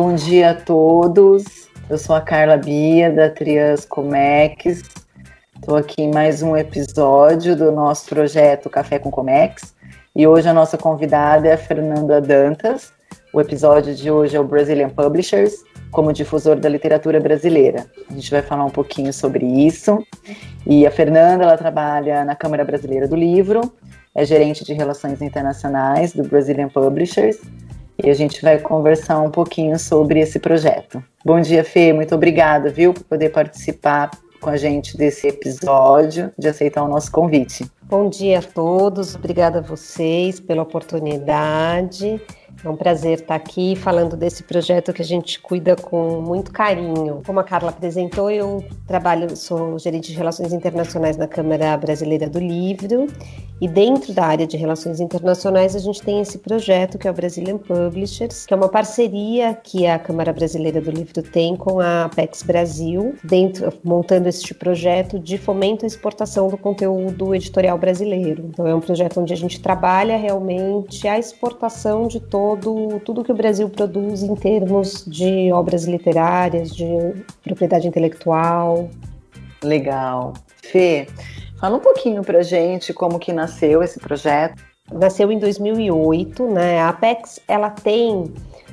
Bom dia a todos. Eu sou a Carla Bia, da Trias Comex. Estou aqui em mais um episódio do nosso projeto Café com Comex. E hoje a nossa convidada é a Fernanda Dantas. O episódio de hoje é o Brazilian Publishers, como difusor da literatura brasileira. A gente vai falar um pouquinho sobre isso. E a Fernanda, ela trabalha na Câmara Brasileira do Livro, é gerente de relações internacionais do Brazilian Publishers e a gente vai conversar um pouquinho sobre esse projeto. Bom dia, Fê, muito obrigada, viu, por poder participar com a gente desse episódio, de aceitar o nosso convite. Bom dia a todos, obrigada a vocês pela oportunidade. É um prazer estar aqui falando desse projeto que a gente cuida com muito carinho. Como a Carla apresentou, eu trabalho, sou gerente de relações internacionais na Câmara Brasileira do Livro e dentro da área de relações internacionais, a gente tem esse projeto que é o Brazilian Publishers, que é uma parceria que a Câmara Brasileira do Livro tem com a Apex Brasil, dentro, montando este projeto de fomento à exportação do conteúdo editorial brasileiro. Então, é um projeto onde a gente trabalha realmente a exportação de todo tudo que o Brasil produz em termos de obras literárias, de propriedade intelectual. Legal. Fê, Fala um pouquinho para gente como que nasceu esse projeto. Nasceu em 2008, né? A Apex ela tem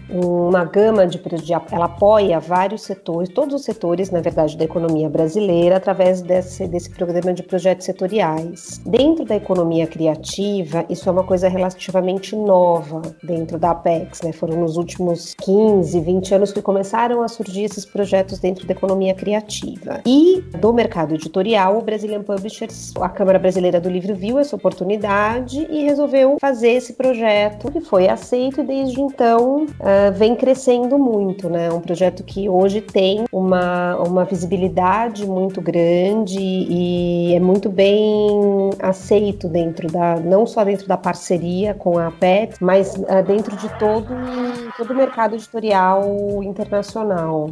uma gama de, de ela apoia vários setores, todos os setores, na verdade, da economia brasileira através desse, desse programa de projetos setoriais. Dentro da economia criativa, isso é uma coisa relativamente nova dentro da Apex, né? Foram nos últimos 15, 20 anos que começaram a surgir esses projetos dentro da economia criativa. E do mercado editorial, o Brazilian Publishers, a Câmara Brasileira do Livro viu essa oportunidade e resolveu fazer esse projeto que foi aceito e desde então uh, vem crescendo muito, né? É um projeto que hoje tem uma, uma visibilidade muito grande e é muito bem aceito dentro da, não só dentro da parceria com a APET, mas uh, dentro de todo, todo o mercado editorial internacional.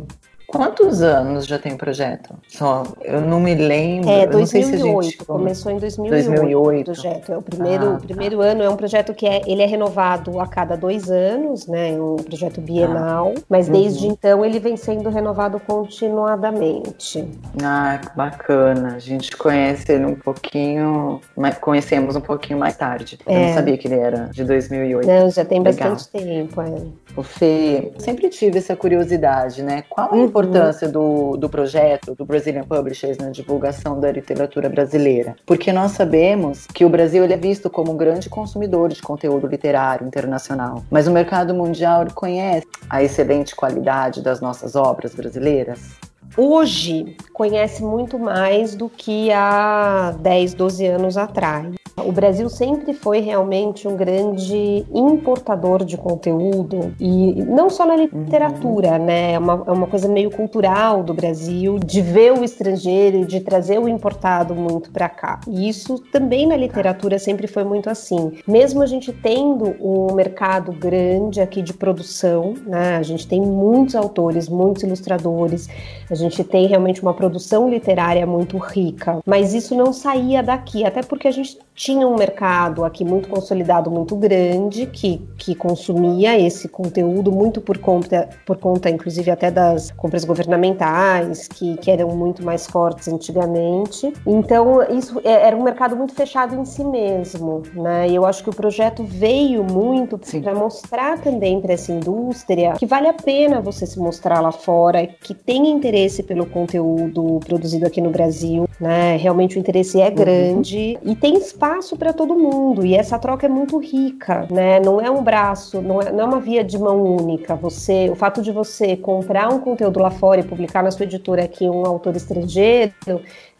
Quantos anos já tem o projeto? Só, eu não me lembro. É, 2008. Gente... Começou em 2008, 2008. o projeto. É o primeiro, ah, tá. primeiro ano é um projeto que é, ele é renovado a cada dois anos, né? É um projeto bienal. Ah, mas desde uhum. então ele vem sendo renovado continuadamente. Ah, que bacana. A gente conhece ele um pouquinho, conhecemos um pouquinho mais tarde. Eu não é. sabia que ele era de 2008. Não, já tem Legal. bastante tempo. É. O Fê, sempre tive essa curiosidade, né? Qual a. importância do, do projeto do Brazilian Publishers na divulgação da literatura brasileira? Porque nós sabemos que o Brasil ele é visto como um grande consumidor de conteúdo literário internacional, mas o mercado mundial reconhece a excelente qualidade das nossas obras brasileiras? Hoje conhece muito mais do que há 10, 12 anos atrás. O Brasil sempre foi realmente um grande importador de conteúdo e não só na literatura, uhum. né? É uma, é uma coisa meio cultural do Brasil de ver o estrangeiro e de trazer o importado muito para cá. E isso também na literatura sempre foi muito assim. Mesmo a gente tendo um mercado grande aqui de produção, né? A gente tem muitos autores, muitos ilustradores, a gente tem realmente uma produção literária muito rica, mas isso não saía daqui, até porque a gente tinha um mercado aqui muito consolidado, muito grande, que, que consumia esse conteúdo muito por conta, por conta, inclusive, até das compras governamentais, que, que eram muito mais fortes antigamente. Então, isso é, era um mercado muito fechado em si mesmo, né? E eu acho que o projeto veio muito para mostrar também para essa indústria que vale a pena você se mostrar lá fora, que tem interesse pelo conteúdo produzido aqui no Brasil, né? Realmente o interesse é uhum. grande uhum. e tem espaço para todo mundo e essa troca é muito rica, né? Não é um braço, não é, não é uma via de mão única. Você, o fato de você comprar um conteúdo lá fora e publicar na sua editora aqui um autor estrangeiro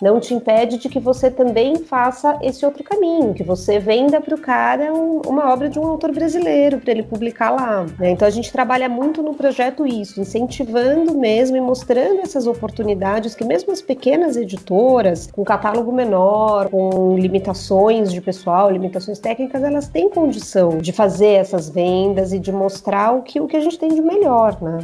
não te impede de que você também faça esse outro caminho, que você venda para o cara um, uma obra de um autor brasileiro para ele publicar lá. Né? Então a gente trabalha muito no projeto isso, incentivando mesmo e mostrando essas oportunidades que mesmo as pequenas editoras, com catálogo menor, com limitações de pessoal, limitações técnicas, elas têm condição de fazer essas vendas e de mostrar o que, o que a gente tem de melhor, né?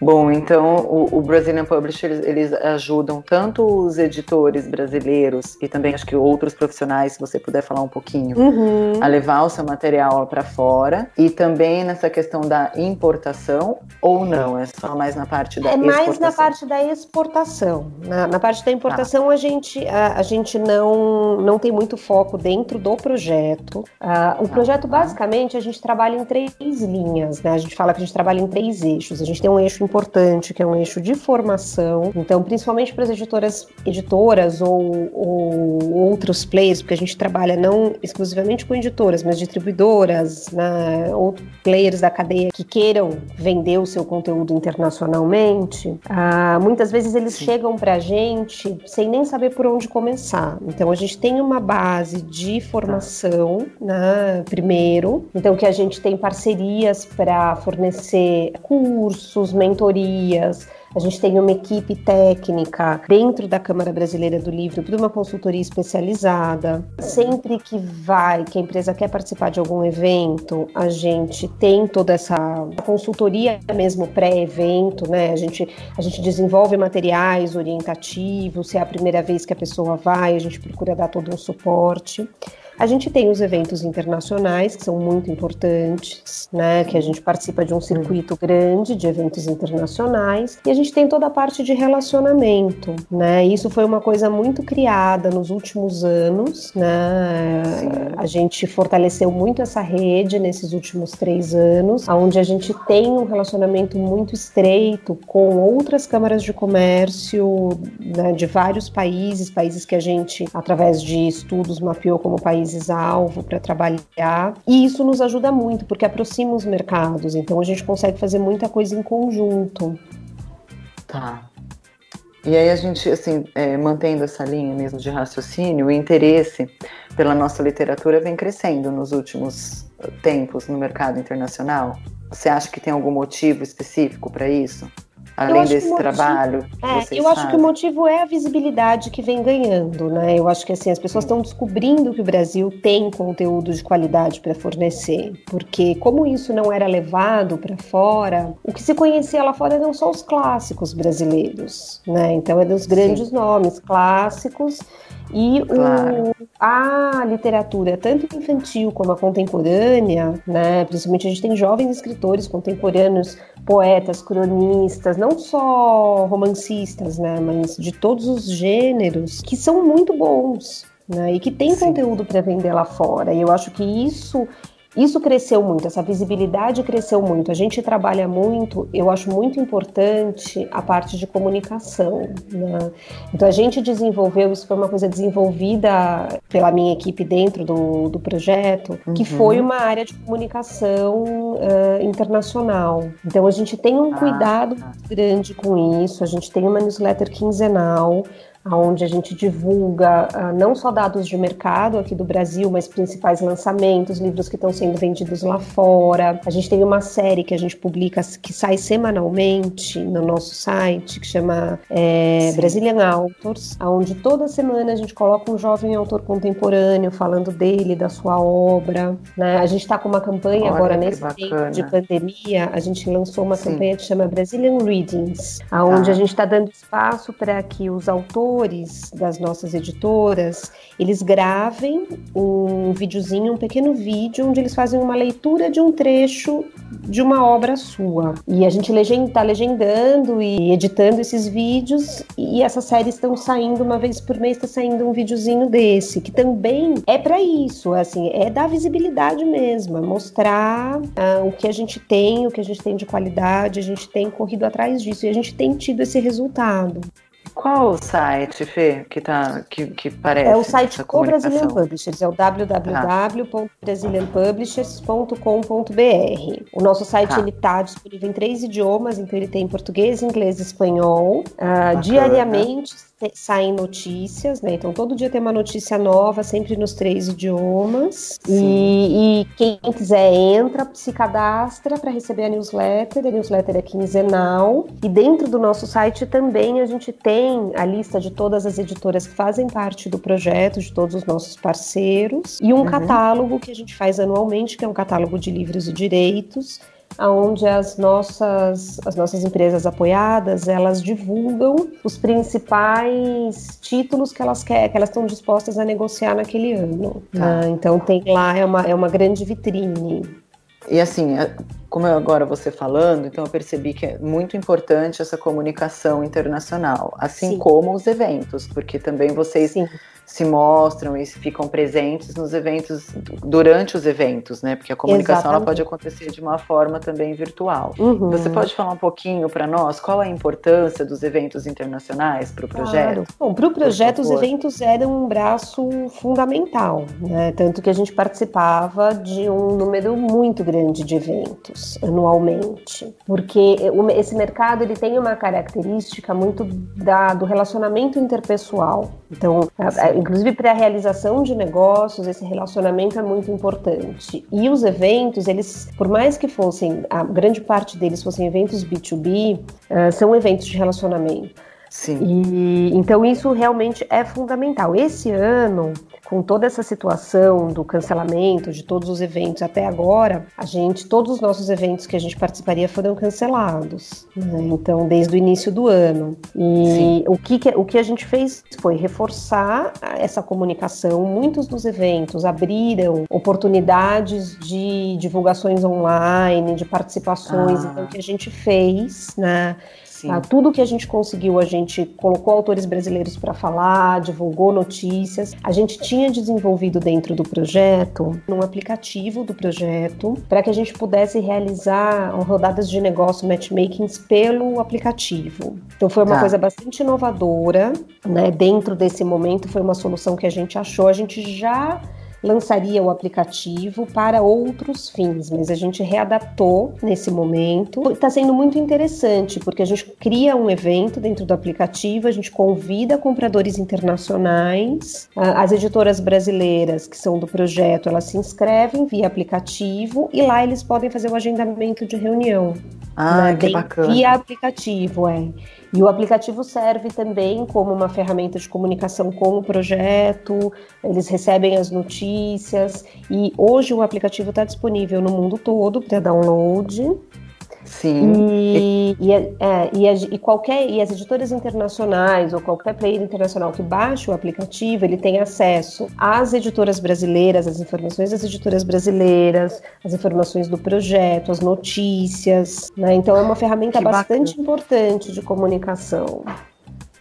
Bom, então o, o Brazilian Publishers eles ajudam tanto os editores brasileiros e também acho que outros profissionais, se você puder falar um pouquinho, uhum. a levar o seu material para fora e também nessa questão da importação ou não? É só mais na parte da é exportação? É mais na parte da exportação. Na, na parte da importação ah. a gente a, a, gente não não tem muito foco dentro do projeto. Uh, o projeto basicamente a gente trabalha em três linhas, né? A gente fala que a gente trabalha em três eixos. A gente tem um eixo importante, que é um eixo de formação. Então, principalmente para as editoras, editoras ou, ou, outros players, porque a gente trabalha não exclusivamente com editoras, mas distribuidoras, né, ou players da cadeia que queiram vender o seu conteúdo internacionalmente. Ah, muitas vezes eles Sim. chegam para a gente sem nem saber por onde começar. Então, a gente tem uma base de formação, né, primeiro. Então, que a gente tem parcerias para fornecer cursos, mentorias mentorias, a gente tem uma equipe técnica dentro da Câmara Brasileira do Livro, para uma consultoria especializada. Sempre que vai, que a empresa quer participar de algum evento, a gente tem toda essa consultoria mesmo pré-evento, né? A gente, a gente desenvolve materiais orientativos, se é a primeira vez que a pessoa vai, a gente procura dar todo um suporte. A gente tem os eventos internacionais, que são muito importantes, né? Que a gente participa de um circuito grande de eventos internacionais. E a gente tem toda a parte de relacionamento, né? Isso foi uma coisa muito criada nos últimos anos, né? Sim. A gente fortaleceu muito essa rede nesses últimos três anos, onde a gente tem um relacionamento muito estreito com outras câmaras de comércio né, de vários países, países que a gente, através de estudos, mapeou como países países-alvo para trabalhar. E isso nos ajuda muito, porque aproxima os mercados, então a gente consegue fazer muita coisa em conjunto. Tá. E aí a gente, assim, é, mantendo essa linha mesmo de raciocínio, o interesse pela nossa literatura vem crescendo nos últimos tempos no mercado internacional. Você acha que tem algum motivo específico para isso? Além desse motivo, trabalho. É, eu acho que o motivo é a visibilidade que vem ganhando, né? Eu acho que assim as pessoas estão descobrindo que o Brasil tem conteúdo de qualidade para fornecer, porque como isso não era levado para fora, o que se conhecia lá fora eram só os clássicos brasileiros, né? Então é dos grandes Sim. nomes clássicos e claro. o, a literatura, tanto infantil como a contemporânea, né, principalmente a gente tem jovens escritores contemporâneos, poetas, cronistas, não só romancistas, né, mas de todos os gêneros, que são muito bons. Né, e que tem Sim. conteúdo para vender lá fora. E eu acho que isso isso cresceu muito, essa visibilidade cresceu muito. A gente trabalha muito, eu acho muito importante a parte de comunicação. Né? Então, a gente desenvolveu, isso foi uma coisa desenvolvida pela minha equipe dentro do, do projeto, uhum. que foi uma área de comunicação uh, internacional. Então, a gente tem um ah, cuidado ah. grande com isso, a gente tem uma newsletter quinzenal onde a gente divulga uh, não só dados de mercado aqui do Brasil, mas principais lançamentos, livros que estão sendo vendidos lá fora. A gente tem uma série que a gente publica, que sai semanalmente no nosso site, que chama é, Brazilian Authors, onde toda semana a gente coloca um jovem autor contemporâneo falando dele, da sua obra. Né? A gente está com uma campanha Olha, agora nesse tempo de pandemia, a gente lançou uma Sim. campanha que chama Brazilian Readings, onde ah. a gente está dando espaço para que os autores autores das nossas editoras, eles gravem um videozinho, um pequeno vídeo, onde eles fazem uma leitura de um trecho de uma obra sua. E a gente está legendando e editando esses vídeos, e essas séries estão saindo uma vez por mês, está saindo um videozinho desse, que também é para isso, assim, é dar visibilidade mesmo, é mostrar ah, o que a gente tem, o que a gente tem de qualidade, a gente tem corrido atrás disso e a gente tem tido esse resultado. Qual o site, Fê, que, tá, que, que parece? É o site do Brazilian Publishers, é o www.brazilianpublishers.com.br. O nosso site tá. ele está disponível em três idiomas, então ele tem português, inglês e espanhol. Uh, diariamente saem notícias, né? Então todo dia tem uma notícia nova, sempre nos três idiomas. E, e, quem quiser entra, se cadastra para receber a newsletter. A newsletter é quinzenal. E dentro do nosso site também a gente tem a lista de todas as editoras que fazem parte do projeto, de todos os nossos parceiros, e um uhum. catálogo que a gente faz anualmente, que é um catálogo de livros e direitos onde as nossas, as nossas empresas apoiadas elas divulgam os principais títulos que elas querem, que elas estão dispostas a negociar naquele ano. Tá. Né? Então tem lá é uma, é uma grande vitrine. E assim, como agora você falando, então eu percebi que é muito importante essa comunicação internacional, assim Sim. como os eventos, porque também vocês Sim se mostram e ficam presentes nos eventos, durante os eventos, né? Porque a comunicação ela pode acontecer de uma forma também virtual. Uhum. Você pode falar um pouquinho para nós qual a importância dos eventos internacionais para o projeto? Claro. Bom, para o projeto, os eventos eram um braço fundamental, né? Tanto que a gente participava de um número muito grande de eventos anualmente, porque esse mercado ele tem uma característica muito da, do relacionamento interpessoal. Então, inclusive para a realização de negócios, esse relacionamento é muito importante. E os eventos, eles, por mais que fossem, a grande parte deles fossem eventos B2B, uh, são eventos de relacionamento. Sim. E, então isso realmente é fundamental. Esse ano, com toda essa situação do cancelamento de todos os eventos até agora, a gente, todos os nossos eventos que a gente participaria foram cancelados. Né? Então, desde o início do ano. E o que, o que a gente fez foi reforçar essa comunicação. Muitos dos eventos abriram oportunidades de divulgações online, de participações. Ah. Então, o que a gente fez, né? Tá? Tudo que a gente conseguiu, a gente colocou autores brasileiros para falar, divulgou notícias. A gente tinha desenvolvido dentro do projeto um aplicativo do projeto para que a gente pudesse realizar rodadas de negócio matchmakings pelo aplicativo. Então foi uma tá. coisa bastante inovadora, né? Dentro desse momento foi uma solução que a gente achou. A gente já lançaria o aplicativo para outros fins, mas a gente readaptou nesse momento. Está sendo muito interessante, porque a gente cria um evento dentro do aplicativo, a gente convida compradores internacionais, as editoras brasileiras que são do projeto, elas se inscrevem via aplicativo e lá eles podem fazer o agendamento de reunião. Ah, né? que bacana. Via aplicativo, é. E o aplicativo serve também como uma ferramenta de comunicação com o projeto, eles recebem as notícias e hoje o aplicativo está disponível no mundo todo para download. Sim. E, e, é, e, e, qualquer e as editoras internacionais ou qualquer player internacional que baixe o aplicativo, ele tem acesso às editoras brasileiras, às informações das editoras brasileiras, as informações do projeto, as notícias. Né? Então é uma ferramenta que bastante bacana. importante de comunicação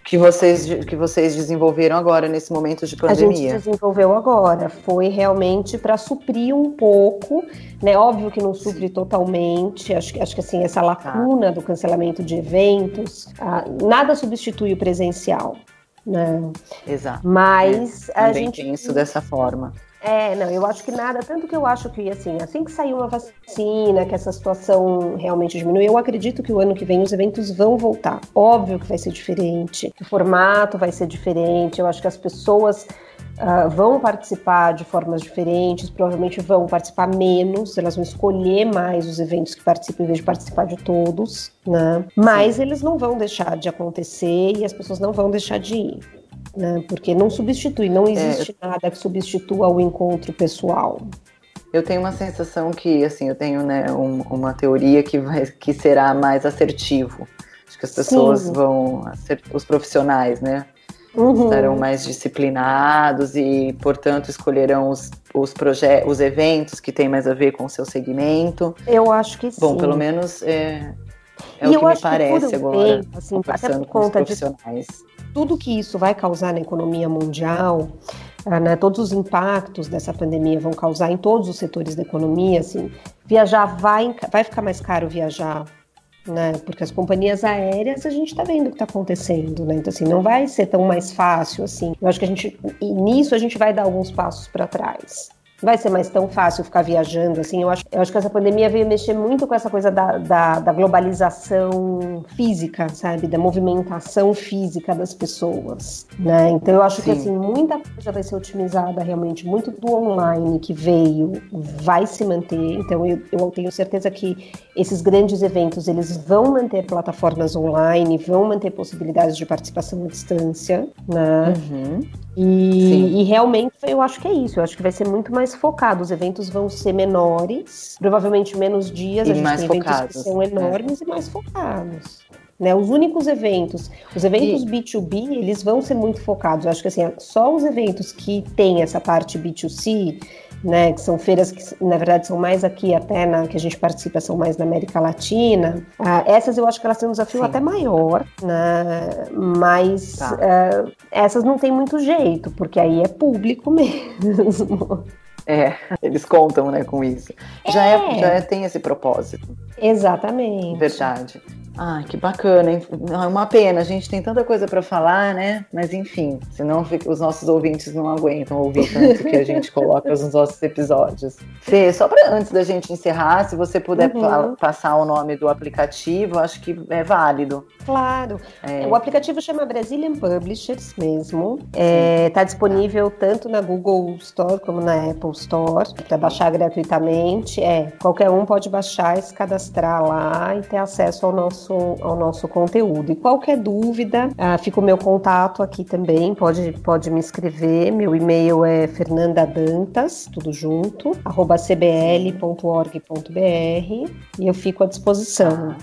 que vocês, que vocês desenvolveram agora nesse momento de pandemia? A gente desenvolveu agora. Foi realmente para suprir um pouco, né? Óbvio que não supre totalmente. Acho, acho que assim, essa tá. lacuna do cancelamento de eventos, ah, nada substitui o presencial. Né? Exato. Mas é, a gente penso dessa forma. É, não, eu acho que nada, tanto que eu acho que, assim, assim que sair uma vacina, que essa situação realmente diminui, eu acredito que o ano que vem os eventos vão voltar. Óbvio que vai ser diferente, que o formato vai ser diferente, eu acho que as pessoas Uh, vão participar de formas diferentes, provavelmente vão participar menos, elas vão escolher mais os eventos que participam em vez de participar de todos, né? Mas Sim. eles não vão deixar de acontecer e as pessoas não vão deixar de ir né? Porque não substitui, não existe é, nada que substitua o encontro pessoal. Eu tenho uma sensação que, assim, eu tenho né, um, uma teoria que, vai, que será mais assertivo. Acho que as pessoas Sim. vão, os profissionais, né, uhum. estarão mais disciplinados e, portanto, escolherão os, os, os eventos que têm mais a ver com o seu segmento. Eu acho que sim. Bom, pelo menos é, é o que me parece que agora, tempo, assim, até por conta de tudo que isso vai causar na economia mundial, ah, né, todos os impactos dessa pandemia vão causar em todos os setores da economia, assim, viajar vai, vai ficar mais caro viajar, né? Porque as companhias aéreas a gente está vendo o que está acontecendo, né? Então assim, não vai ser tão mais fácil assim. Eu acho que a gente nisso a gente vai dar alguns passos para trás vai ser mais tão fácil ficar viajando, assim, eu acho, eu acho que essa pandemia veio mexer muito com essa coisa da, da, da globalização física, sabe, da movimentação física das pessoas, né, então eu acho Sim. que, assim, muita coisa vai ser otimizada realmente, muito do online que veio vai se manter, então eu, eu tenho certeza que esses grandes eventos, eles vão manter plataformas online, vão manter possibilidades de participação à distância, né, uhum. E, e, realmente eu acho que é isso. Eu acho que vai ser muito mais focado. Os eventos vão ser menores, provavelmente menos dias. E a gente mais tem focados, eventos que são enormes é. e mais focados. Né, os únicos eventos, os eventos e... B2B, eles vão ser muito focados. Eu acho que assim, só os eventos que têm essa parte B2C, né, que são feiras que na verdade são mais aqui até na que a gente participa são mais na América Latina. Ah, essas eu acho que elas têm um desafio Sim. até maior, né, mas tá. uh, essas não tem muito jeito porque aí é público mesmo. É, eles contam, né, com isso. É. Já, é, já é, tem esse propósito. Exatamente. Verdade. Ah, que bacana. É uma pena, a gente tem tanta coisa para falar, né? Mas enfim, senão os nossos ouvintes não aguentam ouvir tanto que a gente coloca nos nossos episódios. Fê, só para antes da gente encerrar, se você puder uhum. passar o nome do aplicativo, acho que é válido. Claro. É. O aplicativo chama Brazilian Publishers mesmo. Está é, tá disponível tanto na Google Store como na Apple Store para baixar gratuitamente. É, qualquer um pode baixar, se cadastrar lá e ter acesso ao nosso nosso, ao nosso conteúdo. E qualquer dúvida, ah, fica o meu contato aqui também, pode, pode me escrever. Meu e-mail é fernandadantas, tudo junto, arroba cbl.org.br e eu fico à disposição.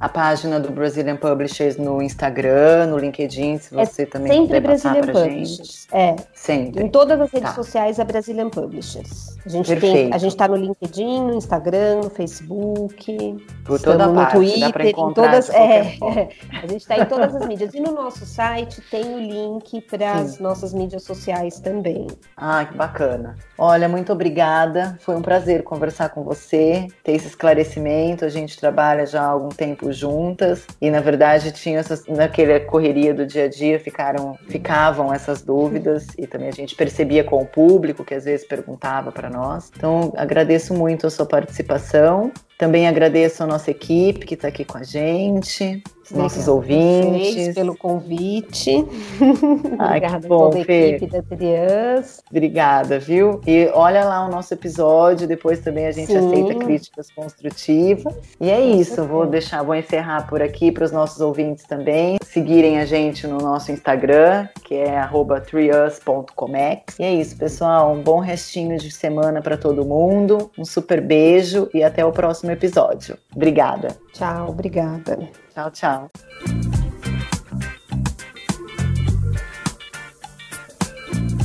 A página do Brazilian Publishers no Instagram, no LinkedIn, se é você é também sempre Brazilian Publishers. Gente. É. Sempre. Em todas as redes tá. sociais é Brazilian Publishers. A gente Perfeito. tem, a gente tá no LinkedIn, no Instagram, no Facebook, por toda no parte, Twitter, em todas, é, a gente está em todas as mídias e no nosso site tem o link para as nossas mídias sociais também. Ah, que bacana. Olha, muito obrigada. Foi um prazer conversar com você, ter esse esclarecimento. A gente trabalha já há algum tempo juntas e na verdade tinha essas naquela correria do dia a dia ficaram ficavam essas dúvidas e também a gente percebia com o público que às vezes perguntava para nós. Então agradeço muito a sua participação. Também agradeço a nossa equipe que está aqui com a gente, os nossos ouvintes. pelo convite. Ai, Obrigada que bom, a toda a Fê. equipe da Trias. Obrigada, viu? E olha lá o nosso episódio, depois também a gente Sim. aceita críticas construtivas. E é isso, vou deixar, vou encerrar por aqui para os nossos ouvintes também seguirem a gente no nosso Instagram, que é trius.comex. E é isso, pessoal, um bom restinho de semana para todo mundo. Um super beijo e até o próximo episódio. Obrigada. Tchau, obrigada. Tchau, tchau.